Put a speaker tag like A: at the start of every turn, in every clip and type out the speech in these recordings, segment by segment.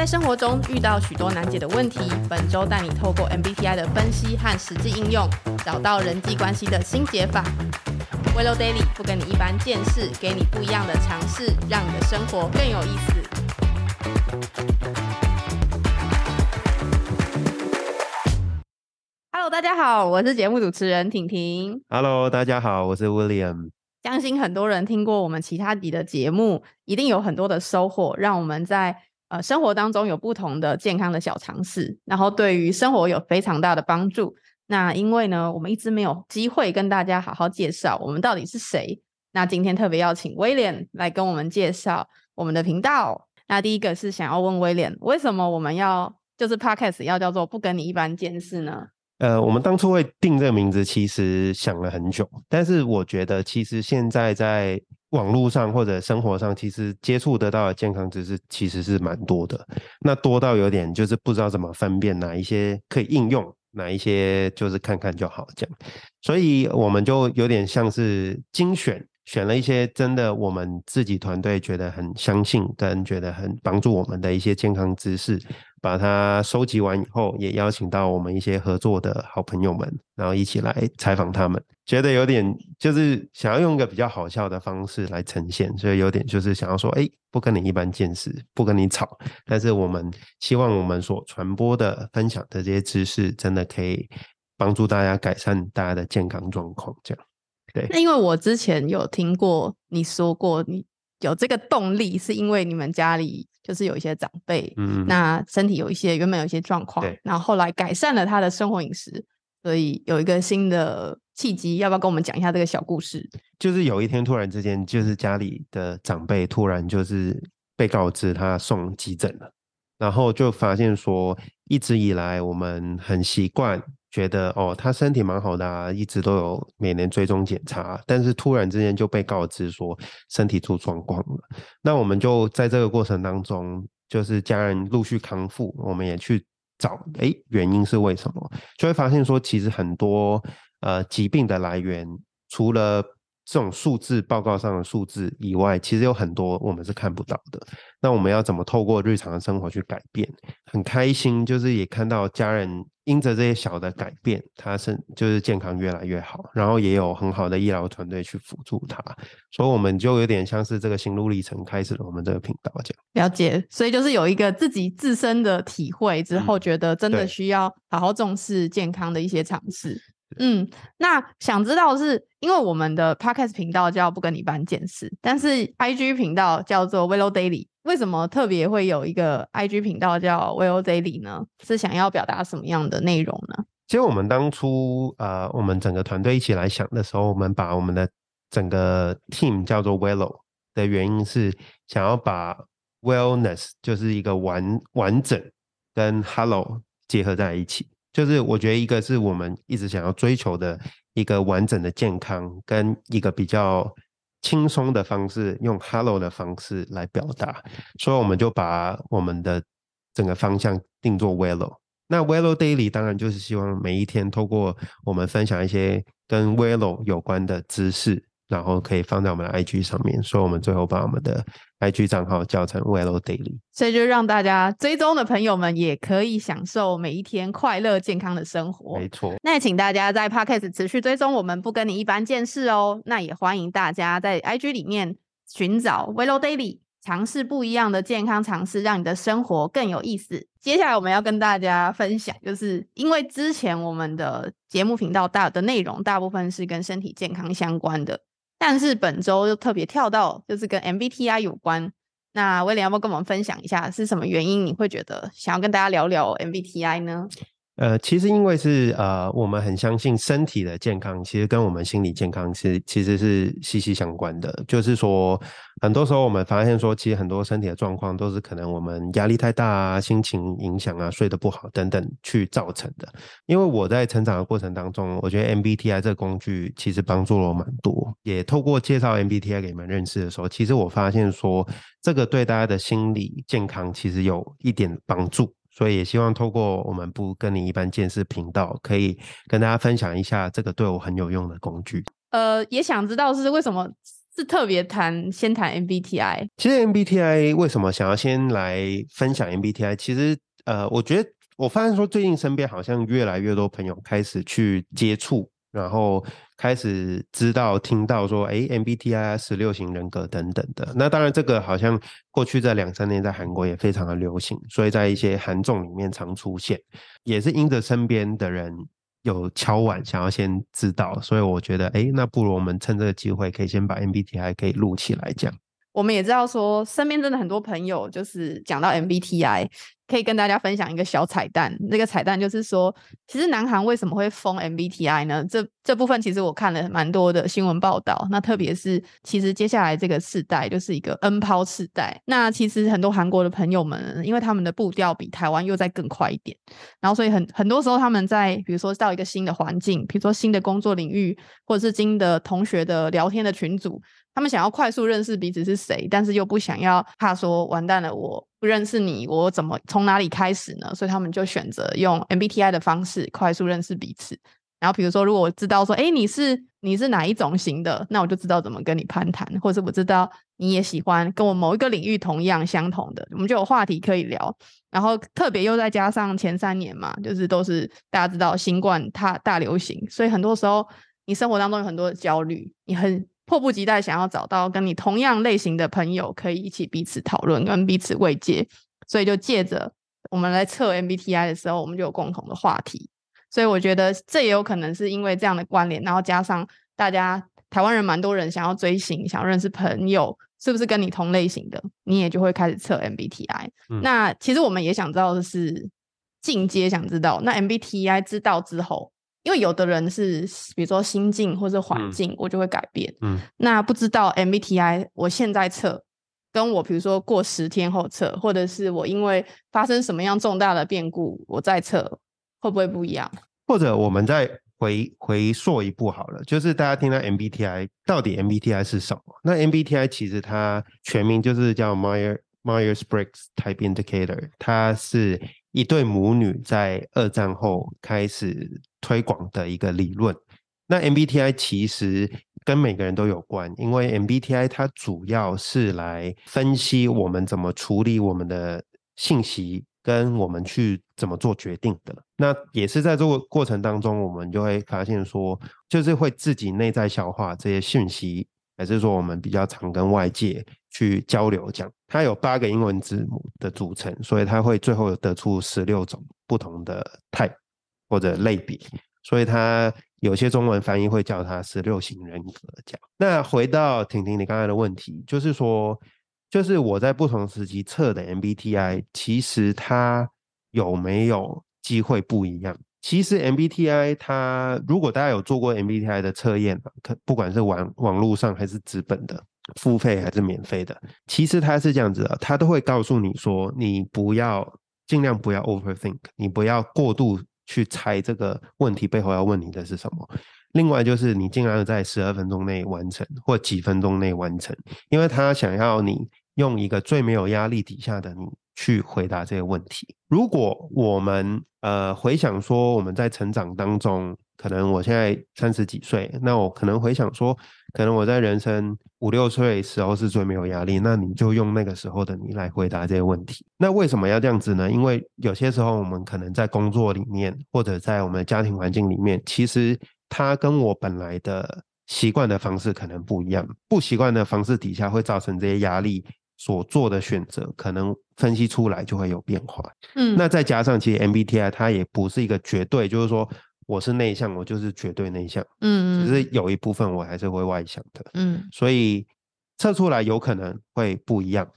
A: 在生活中遇到许多难解的问题，本周带你透过 MBTI 的分析和实际应用，找到人际关系的新解法。Willow Daily 不跟你一般见识，给你不一样的尝试，让你的生活更有意思。Hello，大家好，我是节目主持人婷婷。
B: Hello，大家好，我是 William。
A: 相信很多人听过我们其他集的节目，一定有很多的收获，让我们在呃生活当中有不同的健康的小尝试，然后对于生活有非常大的帮助。那因为呢，我们一直没有机会跟大家好好介绍我们到底是谁。那今天特别邀请威廉来跟我们介绍我们的频道。那第一个是想要问威廉，为什么我们要就是 Podcast 要叫做不跟你一般见识呢？
B: 呃，我们当初会定这个名字，其实想了很久，但是我觉得其实现在在网络上或者生活上，其实接触得到的健康知识其实是蛮多的。那多到有点就是不知道怎么分辨哪一些可以应用，哪一些就是看看就好这样。所以我们就有点像是精选。选了一些真的我们自己团队觉得很相信跟觉得很帮助我们的一些健康知识，把它收集完以后，也邀请到我们一些合作的好朋友们，然后一起来采访他们。觉得有点就是想要用一个比较好笑的方式来呈现，所以有点就是想要说，哎，不跟你一般见识，不跟你吵，但是我们希望我们所传播的、分享的这些知识，真的可以帮助大家改善大家的健康状况，这样。对，
A: 那因为我之前有听过你说过，你有这个动力，是因为你们家里就是有一些长辈，
B: 嗯，
A: 那身体有一些原本有一些状况，然后后来改善了他的生活饮食，所以有一个新的契机，要不要跟我们讲一下这个小故事？
B: 就是有一天突然之间，就是家里的长辈突然就是被告知他送急诊了，然后就发现说，一直以来我们很习惯觉得哦，他身体蛮好的啊，一直都有每年追踪检查，但是突然之间就被告知说身体出状况了。那我们就在这个过程当中，就是家人陆续康复，我们也去找，诶，原因是为什么？就会发现说，其实很多呃疾病的来源，除了这种数字报告上的数字以外，其实有很多我们是看不到的。那我们要怎么透过日常的生活去改变？很开心，就是也看到家人因着这些小的改变，他是就是健康越来越好，然后也有很好的医疗团队去辅助他，所以我们就有点像是这个心路历程开始了我们这个频道这样。
A: 了解，所以就是有一个自己自身的体会之后，觉得真的需要好好重视健康的一些尝试。嗯，那想知道是因为我们的 podcast 频道叫不跟你一般见识，但是 IG 频道叫做 Willow Daily，为什么特别会有一个 IG 频道叫 Willow Daily 呢？是想要表达什么样的内容呢？
B: 其实我们当初呃，我们整个团队一起来想的时候，我们把我们的整个 team 叫做 Willow 的原因是想要把 wellness 就是一个完完整跟 hello 结合在一起。就是我觉得一个是我们一直想要追求的一个完整的健康，跟一个比较轻松的方式，用 hello 的方式来表达，所以我们就把我们的整个方向定做 Wello。那 Wello Daily 当然就是希望每一天透过我们分享一些跟 Wello 有关的知识，然后可以放在我们的 IG 上面，所以我们最后把我们的 IG 账号叫成 Wello Daily。
A: 所以就让大家追踪的朋友们也可以享受每一天快乐健康的生活。
B: 没错，
A: 那也请大家在 Podcast 持续追踪我们，不跟你一般见识哦。那也欢迎大家在 IG 里面寻找 Willow Daily，尝试不一样的健康尝试，让你的生活更有意思。接下来我们要跟大家分享，就是因为之前我们的节目频道大的内容大部分是跟身体健康相关的，但是本周又特别跳到就是跟 MBTI 有关。那威廉要不要跟我们分享一下是什么原因你会觉得想要跟大家聊聊 MBTI 呢？
B: 呃，其实因为是呃，我们很相信身体的健康，其实跟我们心理健康是其实是息息相关的。就是说，很多时候我们发现说，其实很多身体的状况都是可能我们压力太大啊、心情影响啊、睡得不好等等去造成的。因为我在成长的过程当中，我觉得 MBTI 这个工具其实帮助了我蛮多。也透过介绍 MBTI 给你们认识的时候，其实我发现说，这个对大家的心理健康其实有一点帮助。所以也希望透过我们不跟你一般见识频道，可以跟大家分享一下这个对我很有用的工具。
A: 呃，也想知道是为什么是特别谈先谈 MBTI。
B: 其实 MBTI 为什么想要先来分享 MBTI？其实呃，我觉得我发现说最近身边好像越来越多朋友开始去接触。然后开始知道、听到说，哎，MBTI 十六型人格等等的。那当然，这个好像过去这两三年在韩国也非常的流行，所以在一些韩综里面常出现，也是因着身边的人有敲碗想要先知道，所以我觉得，哎，那不如我们趁这个机会，可以先把 MBTI 可以录起来讲。
A: 我们也知道说，身边真的很多朋友就是讲到 MBTI。可以跟大家分享一个小彩蛋，那个彩蛋就是说，其实南韩为什么会封 MBTI 呢？这这部分其实我看了蛮多的新闻报道。那特别是，其实接下来这个世代就是一个 N 抛世代。那其实很多韩国的朋友们，因为他们的步调比台湾又再更快一点，然后所以很很多时候他们在比如说到一个新的环境，比如说新的工作领域，或者是新的同学的聊天的群组。他们想要快速认识彼此是谁，但是又不想要怕说完蛋了，我不认识你，我怎么从哪里开始呢？所以他们就选择用 MBTI 的方式快速认识彼此。然后比如说，如果我知道说，哎，你是你是哪一种型的，那我就知道怎么跟你攀谈，或者我知道你也喜欢跟我某一个领域同样相同的，我们就有话题可以聊。然后特别又再加上前三年嘛，就是都是大家知道新冠它大流行，所以很多时候你生活当中有很多的焦虑，你很。迫不及待想要找到跟你同样类型的朋友，可以一起彼此讨论，跟彼此慰藉，所以就借着我们来测 MBTI 的时候，我们就有共同的话题。所以我觉得这也有可能是因为这样的关联，然后加上大家台湾人蛮多人想要追星，想要认识朋友，是不是跟你同类型的，你也就会开始测 MBTI。那其实我们也想知道的是进阶，想知道那 MBTI 知道之后。因为有的人是，比如说心境或者环境，我就会改变。嗯，那不知道 MBTI 我现在测，跟我比如说过十天后测，或者是我因为发生什么样重大的变故，我再测，会不会不一样？
B: 或者我们再回回溯一步好了，就是大家听到 MBTI 到底 MBTI 是什么？那 MBTI 其实它全名就是叫 Meyer Myers Briggs Type Indicator，它是一对母女在二战后开始。推广的一个理论，那 MBTI 其实跟每个人都有关，因为 MBTI 它主要是来分析我们怎么处理我们的信息，跟我们去怎么做决定的。那也是在这个过程当中，我们就会发现说，就是会自己内在消化这些讯息，还是说我们比较常跟外界去交流。讲它有八个英文字母的组成，所以它会最后得出十六种不同的 type。或者类比，所以它有些中文翻译会叫它十六型人格。这样，那回到婷婷你刚才的问题，就是说，就是我在不同时期测的 MBTI，其实它有没有机会不一样？其实 MBTI 它，如果大家有做过 MBTI 的测验，可不管是网网络上还是纸本的，付费还是免费的，其实它是这样子的，它都会告诉你说，你不要尽量不要 overthink，你不要过度。去猜这个问题背后要问你的是什么。另外就是你尽量在十二分钟内完成，或几分钟内完成，因为他想要你用一个最没有压力底下的你去回答这个问题。如果我们呃回想说我们在成长当中。可能我现在三十几岁，那我可能回想说，可能我在人生五六岁时候是最没有压力，那你就用那个时候的你来回答这些问题。那为什么要这样子呢？因为有些时候我们可能在工作里面，或者在我们的家庭环境里面，其实他跟我本来的习惯的方式可能不一样，不习惯的方式底下会造成这些压力，所做的选择可能分析出来就会有变化。嗯，那再加上其实 MBTI 它也不是一个绝对，就是说。我是内向，我就是绝对内向。嗯嗯，只是有一部分我还是会外向的。嗯，所以测出来有可能会不一样。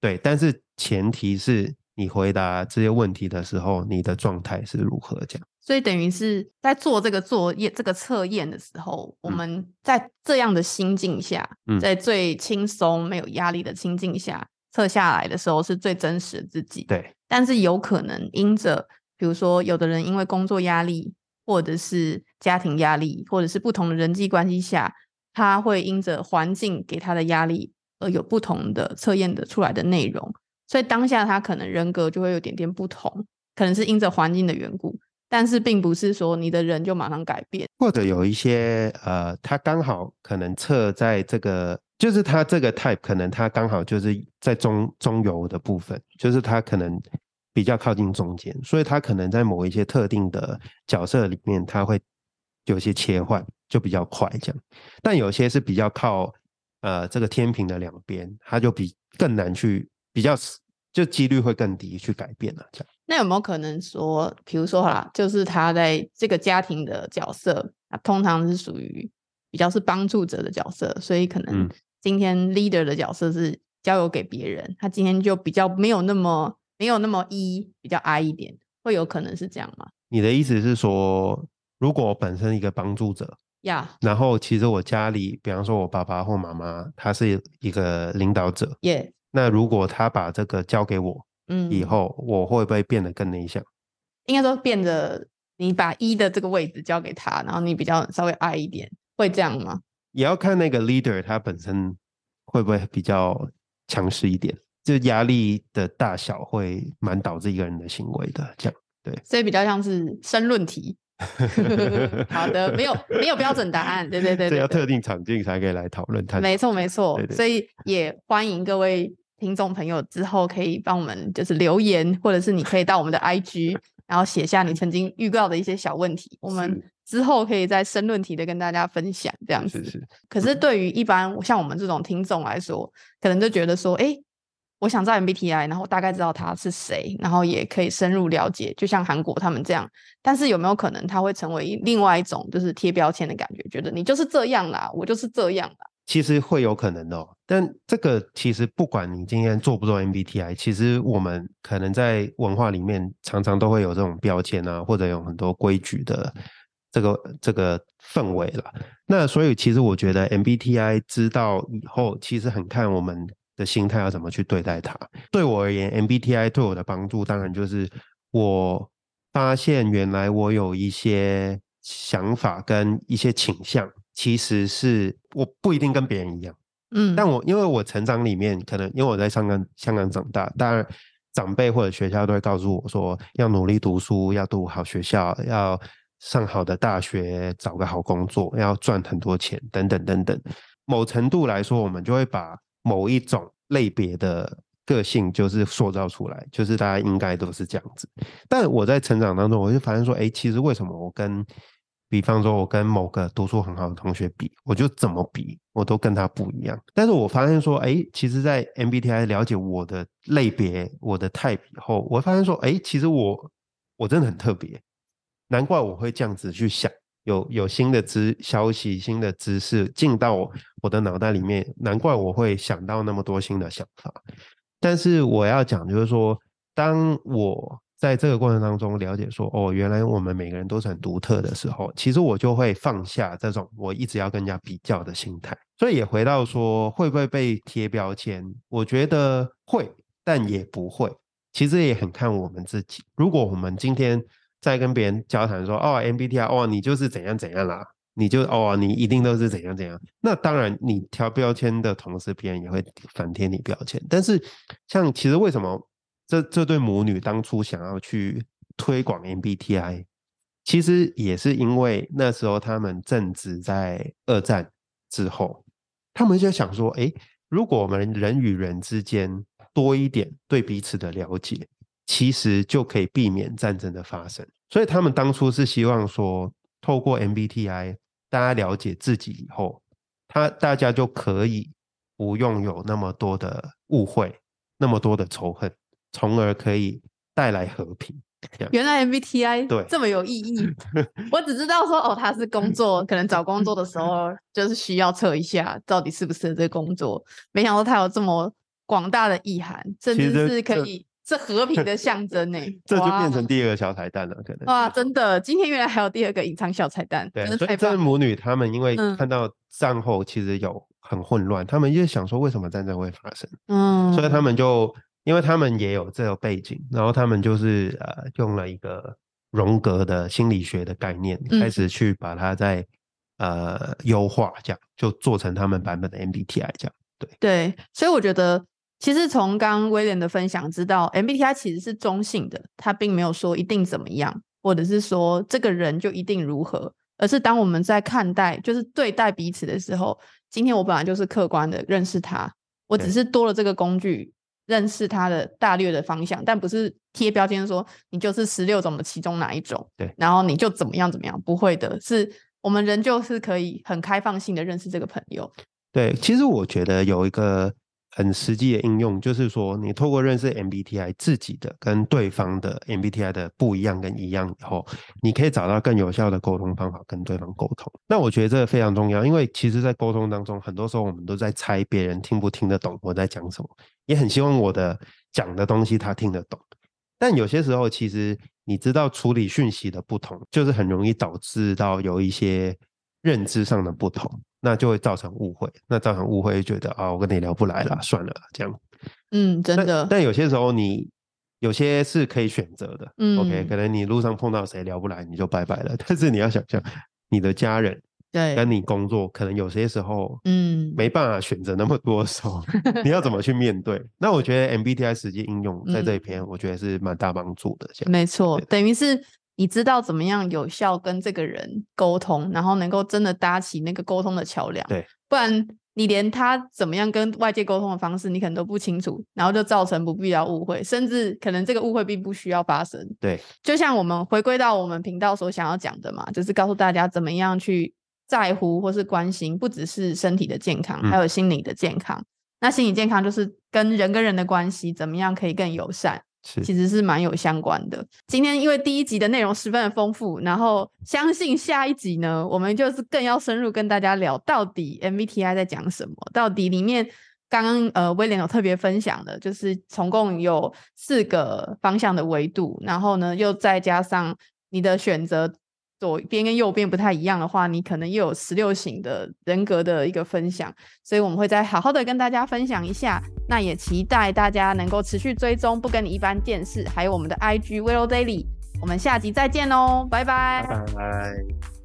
B: 对，但是前提是你回答这些问题的时候，你的状态是如何？这样。
A: 所以等于是在做这个作业、这个测验的时候，我们在这样的心境下，在最轻松、没有压力的心境下测下来的时候，是最真实的自己。
B: 对。
A: 但是有可能因着，比如说，有的人因为工作压力。或者是家庭压力，或者是不同的人际关系下，他会因着环境给他的压力而有不同的测验的出来的内容，所以当下他可能人格就会有点点不同，可能是因着环境的缘故，但是并不是说你的人就马上改变，
B: 或者有一些呃，他刚好可能测在这个就是他这个 type 可能他刚好就是在中中游的部分，就是他可能比较靠近中间，所以他可能在某一些特定的角色里面，他会有些切换就比较快这样。但有些是比较靠呃这个天平的两边，他就比更难去比较就几率会更低去改变了这样。
A: 那有没有可能说，比如说啦，就是他在这个家庭的角色，啊，通常是属于比较是帮助者的角色，所以可能。今天 leader 的角色是交由给别人，他今天就比较没有那么没有那么 E，比较 I 一点，会有可能是这样吗？
B: 你的意思是说，如果我本身一个帮助者
A: 呀，
B: 然后其实我家里，比方说我爸爸或妈妈，他是一个领导者，
A: 耶，
B: 那如果他把这个交给我，嗯，以后我会不会变得更内向？
A: 应该说变得你把一的这个位置交给他，然后你比较稍微 I 一点，会这样吗？
B: 也要看那个 leader 他本身会不会比较强势一点，就压力的大小会蛮导致一个人的行为的，这样对。
A: 所以比较像是申论题。好的，没有没有标准答案，对对对，
B: 这要特定场景才可以来讨论。
A: 没错没错，所以也欢迎各位听众朋友之后可以帮我们就是留言，或者是你可以到我们的 IG。然后写下你曾经预告的一些小问题，我们之后可以再申论题的跟大家分享这样子。
B: 是是。
A: 可是对于一般像我们这种听众来说，可能就觉得说，哎，我想知道 MBTI，然后大概知道他是谁，然后也可以深入了解，就像韩国他们这样。但是有没有可能他会成为另外一种就是贴标签的感觉，觉得你就是这样啦，我就是这样啦。
B: 其实会有可能的，但这个其实不管你今天做不做 MBTI，其实我们可能在文化里面常常都会有这种标签啊，或者有很多规矩的这个这个氛围了。那所以其实我觉得 MBTI 知道以后，其实很看我们的心态要怎么去对待它。对我而言，MBTI 对我的帮助，当然就是我发现原来我有一些想法跟一些倾向。其实是我不一定跟别人一样，嗯，但我因为我成长里面可能因为我在香港香港长大，当然长辈或者学校都会告诉我说要努力读书，要读好学校，要上好的大学，找个好工作，要赚很多钱等等等等。某程度来说，我们就会把某一种类别的个性就是塑造出来，就是大家应该都是这样子。但我在成长当中，我就发现说，哎，其实为什么我跟比方说，我跟某个读书很好的同学比，我就怎么比，我都跟他不一样。但是我发现说，哎，其实，在 MBTI 了解我的类别、我的 type 以后，我发现说，哎，其实我我真的很特别，难怪我会这样子去想，有有新的知消息、新的知识进到我的脑袋里面，难怪我会想到那么多新的想法。但是我要讲，就是说，当我在这个过程当中了解说，哦，原来我们每个人都是很独特的时候，其实我就会放下这种我一直要跟人家比较的心态。所以也回到说，会不会被贴标签？我觉得会，但也不会。其实也很看我们自己。如果我们今天在跟别人交谈说，哦，MBTI，哦，你就是怎样怎样啦，你就哦，你一定都是怎样怎样。那当然，你挑标签的同时，别人也会反贴你标签。但是，像其实为什么？这这对母女当初想要去推广 MBTI，其实也是因为那时候他们正值在二战之后，他们就想说：哎，如果我们人与人之间多一点对彼此的了解，其实就可以避免战争的发生。所以他们当初是希望说，透过 MBTI，大家了解自己以后，他大家就可以不用有那么多的误会，那么多的仇恨。从而可以带来和平。
A: 原来 MBTI
B: 对
A: 这么有意义，我只知道说哦，他是工作，可能找工作的时候就是需要测一下到底适不适合这个工作。没想到他有这么广大的意涵，甚至是可以是和平的象征呢。
B: 这就变成第二个小彩蛋了，可能
A: 哇，真的，今天原来还有第二个隐藏小彩蛋。
B: 对，所以这母女他们因为看到战后其实有很混乱，他们就想说为什么战争会发生？嗯，所以他们就。因为他们也有这个背景，然后他们就是呃用了一个荣格的心理学的概念，开始去把它在呃优化，这样就做成他们版本的 MBTI 这样。对
A: 对，所以我觉得其实从刚威廉的分享知道，MBTI 其实是中性的，他并没有说一定怎么样，或者是说这个人就一定如何。而是当我们在看待，就是对待彼此的时候，今天我本来就是客观的认识他，我只是多了这个工具认识他的大略的方向，但不是贴标签说你就是十六种的其中哪一种，
B: 对。
A: 然后你就怎么样怎么样，不会的，是我们人就是可以很开放性的认识这个朋友，
B: 对，其实我觉得有一个很实际的应用，就是说你透过认识 MBTI 自己的跟对方的 MBTI 的不一样跟一样以后，你可以找到更有效的沟通方法跟对方沟通。那我觉得这个非常重要，因为其实在沟通当中，很多时候我们都在猜别人听不听得懂我在讲什么，也很希望我的讲的东西他听得懂。但有些时候，其实你知道处理讯息的不同，就是很容易导致到有一些认知上的不同，那就会造成误会。那造成误会，就觉得啊，我跟你聊不来了，算了，这样。
A: 嗯，真的，
B: 但有些时候你有些是可以选择的。嗯 OK，
A: 嗯
B: 可能你路上碰到谁聊不来，你就拜拜了。但是你要想象，你的家人
A: 对，
B: 跟你工作，可能有些时候
A: 嗯，
B: 没办法选择那么多的时候，你要怎么去面对？那我觉得 MBTI 实际应用在这一篇，我觉得是蛮大帮助的。这样
A: 没错，等于是你知道怎么样有效跟这个人沟通，然后能够真的搭起那个沟通的桥梁。
B: 对，
A: 不然你连他怎么样跟外界沟通的方式，你可能都不清楚，然后就造成不必要误会，甚至可能这个误会并不需要发生。
B: 对
A: 就像我们回归到我们频道所想要讲的嘛，就是告诉大家怎么样去在乎或是关心，不只是身体的健康，
B: 嗯
A: 还有心理的健康。那心理健康就是跟人跟人的关系怎么样可以更友善。其实是蛮有相关的。今天因为第一集的内容十分的丰富，然后相信下一集呢，我们就是更要深入跟大家聊到底 MBTI 在讲什么，到底里面刚刚呃威廉有特别分享的，就是总共有四个方向的维度，然后呢又再加上你的选择。左边跟右边不太一样的话，你可能又有十六型的人格的一个分享，所以我们会再好好的跟大家分享一下。那也期待大家能够持续追踪不跟你一般见识，还有我们的 IG Willow Daily。我们下集再见喽，拜拜
B: 拜拜。